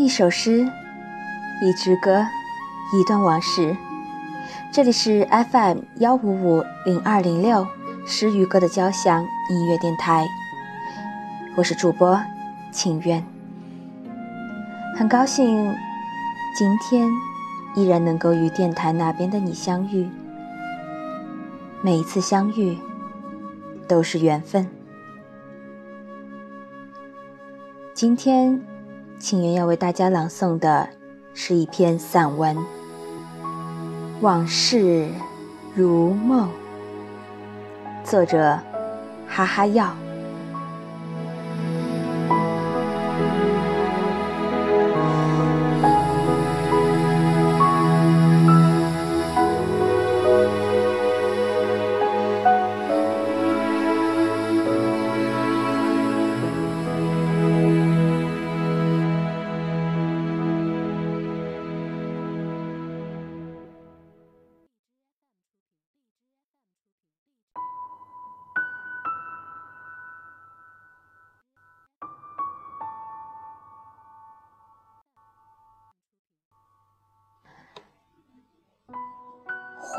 一首诗，一支歌，一段往事。这里是 FM 幺五五零二零六诗与歌的交响音乐电台，我是主播清渊。很高兴今天依然能够与电台那边的你相遇，每一次相遇都是缘分。今天。青云要为大家朗诵的是一篇散文《往事如梦》，作者哈哈药。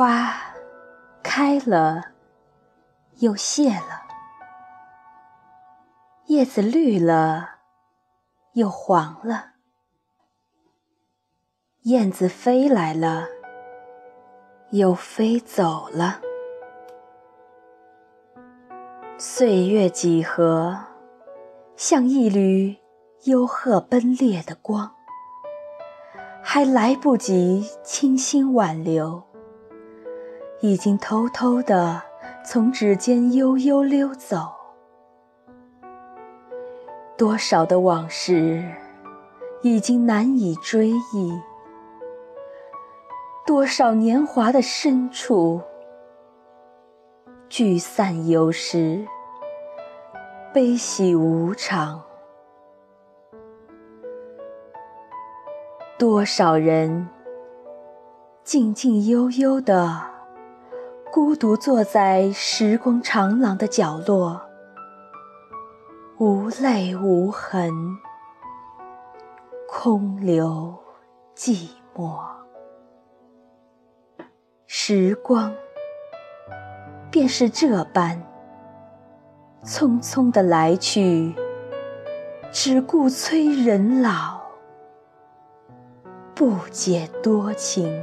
花开了，又谢了；叶子绿了，又黄了；燕子飞来了，又飞走了。岁月几何，像一缕幽壑奔裂的光，还来不及轻轻挽留。已经偷偷地从指尖悠悠溜走，多少的往事已经难以追忆，多少年华的深处聚散有时，悲喜无常，多少人静静悠悠的。孤独坐在时光长廊的角落，无泪无痕，空留寂寞。时光便是这般匆匆的来去，只顾催人老，不解多情。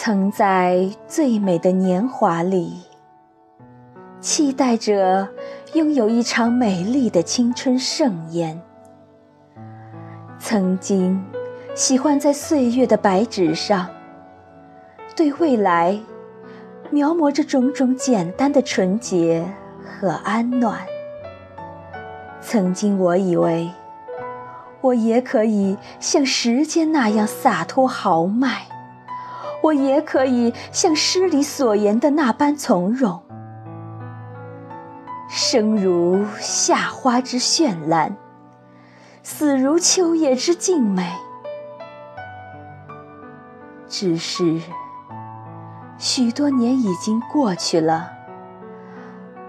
曾在最美的年华里，期待着拥有一场美丽的青春盛宴。曾经喜欢在岁月的白纸上，对未来描摹着种种简单的纯洁和安暖。曾经我以为，我也可以像时间那样洒脱豪迈。我也可以像诗里所言的那般从容，生如夏花之绚烂，死如秋叶之静美。只是许多年已经过去了，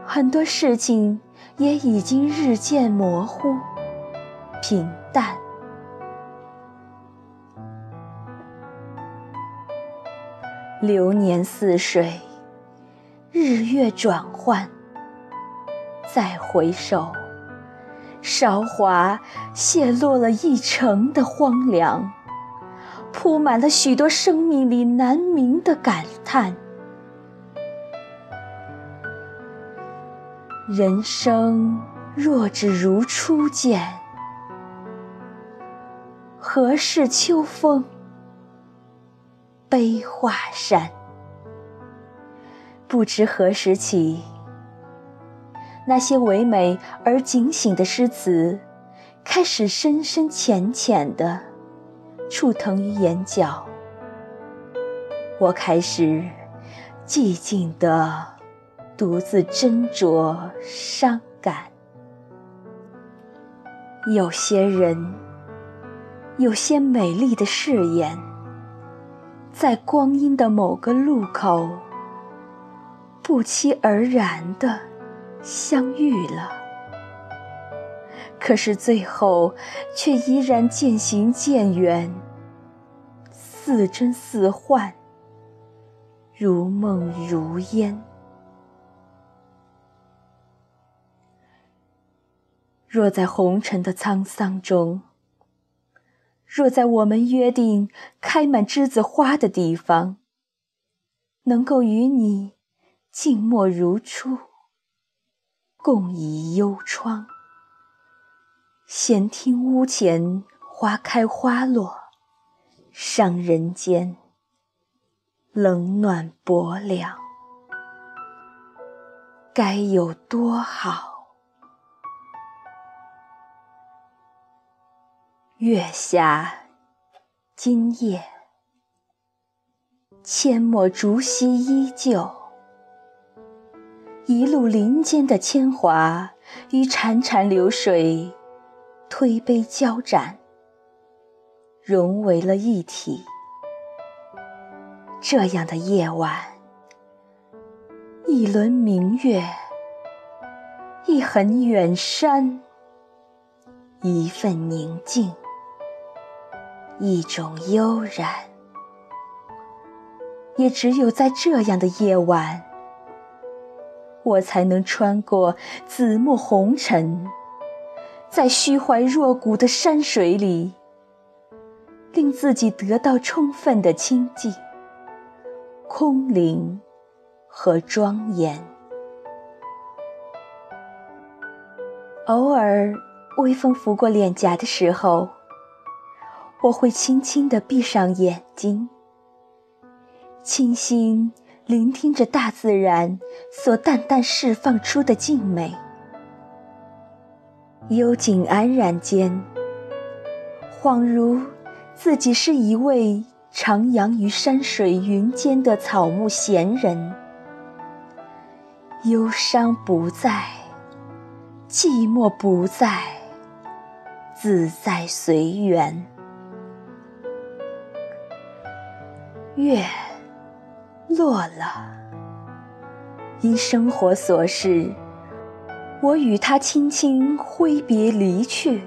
很多事情也已经日渐模糊、平淡。流年似水，日月转换。再回首，韶华泄落了一城的荒凉，铺满了许多生命里难明的感叹。人生若只如初见，何事秋风？悲画扇，不知何时起，那些唯美而警醒的诗词，开始深深浅浅的触疼于眼角。我开始寂静的独自斟酌伤感。有些人，有些美丽的誓言。在光阴的某个路口，不期而然的相遇了，可是最后却依然渐行渐远，似真似幻，如梦如烟。若在红尘的沧桑中，若在我们约定开满栀子花的地方，能够与你静默如初，共倚幽窗，闲听屋前花开花落，赏人间冷暖薄凉，该有多好！月下今夜，阡陌竹溪依旧。一路林间的铅华与潺潺流水推杯交盏，融为了一体。这样的夜晚，一轮明月，一痕远山，一份宁静。一种悠然，也只有在这样的夜晚，我才能穿过紫陌红尘，在虚怀若谷的山水里，令自己得到充分的清静、空灵和庄严。偶尔，微风拂过脸颊的时候。我会轻轻地闭上眼睛，倾心聆听着大自然所淡淡释放出的静美。幽静安然间，恍如自己是一位徜徉于山水云间的草木闲人，忧伤不在，寂寞不在，自在随缘。月落了，因生活琐事，我与他轻轻挥别离去，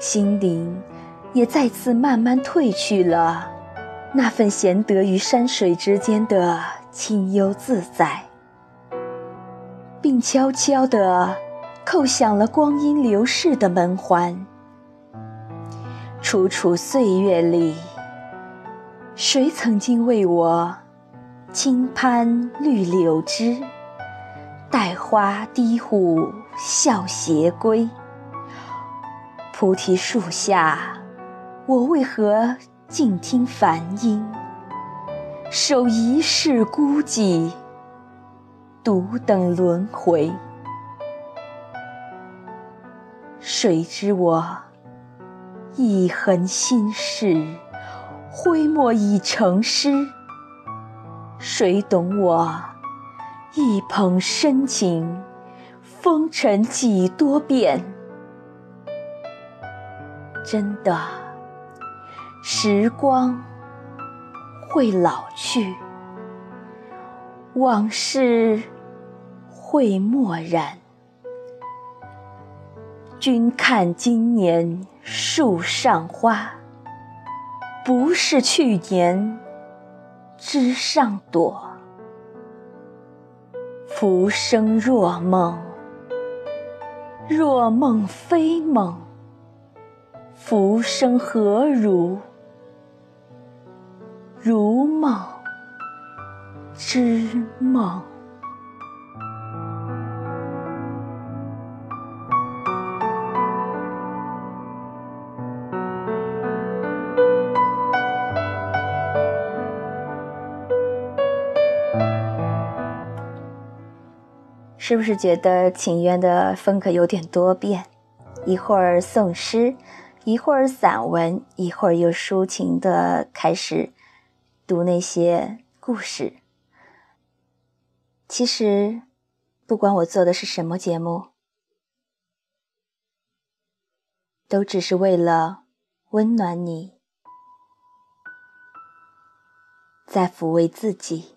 心灵也再次慢慢褪去了那份闲得于山水之间的清幽自在，并悄悄地叩响了光阴流逝的门环。楚楚岁月里。谁曾经为我轻攀绿柳枝，待花低呼笑斜归？菩提树下，我为何静听梵音，守一世孤寂，独等轮回？谁知我一痕心事？挥墨已成诗，谁懂我一捧深情，风尘几多变？真的，时光会老去，往事会漠然。君看今年树上花。不是去年枝上朵，浮生若梦，若梦非梦，浮生何如？如梦之梦。是不是觉得请愿的风格有点多变？一会儿诵诗，一会儿散文，一会儿又抒情的开始读那些故事。其实，不管我做的是什么节目，都只是为了温暖你，在抚慰自己。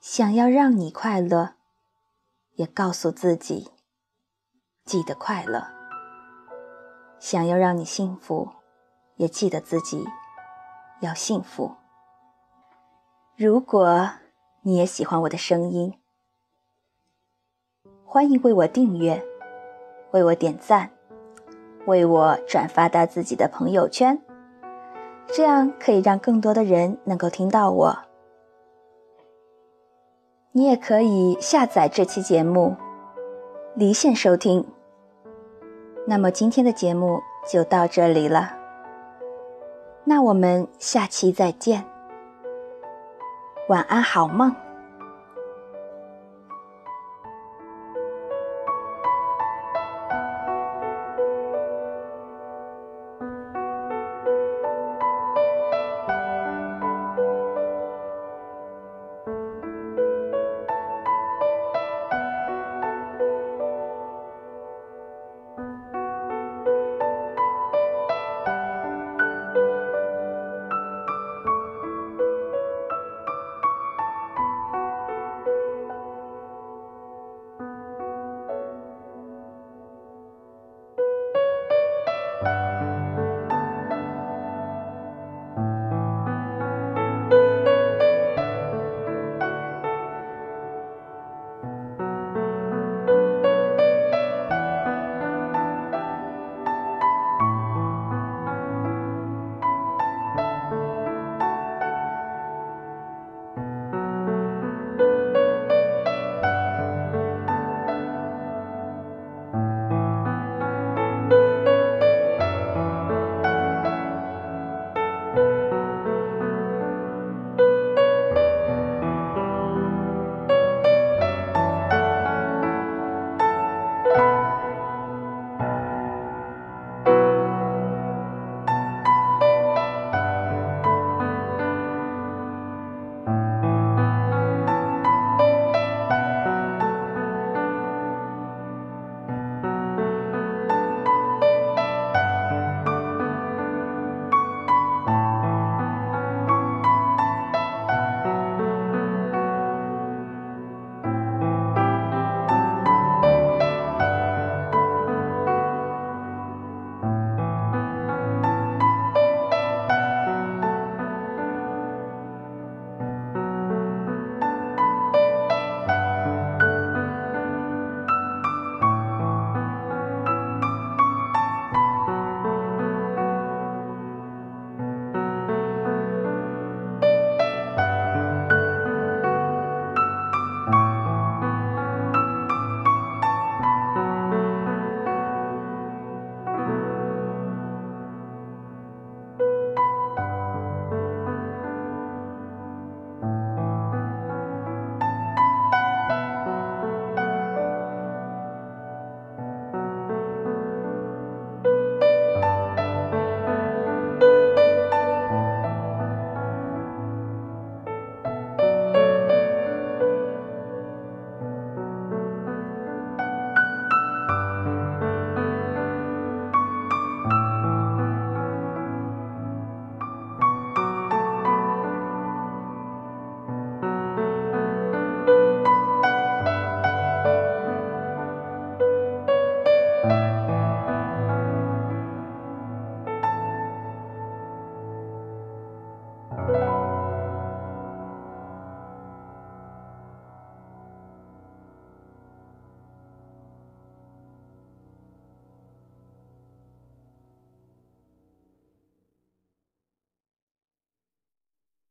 想要让你快乐，也告诉自己记得快乐；想要让你幸福，也记得自己要幸福。如果你也喜欢我的声音，欢迎为我订阅，为我点赞，为我转发到自己的朋友圈，这样可以让更多的人能够听到我。你也可以下载这期节目，离线收听。那么今天的节目就到这里了，那我们下期再见，晚安，好梦。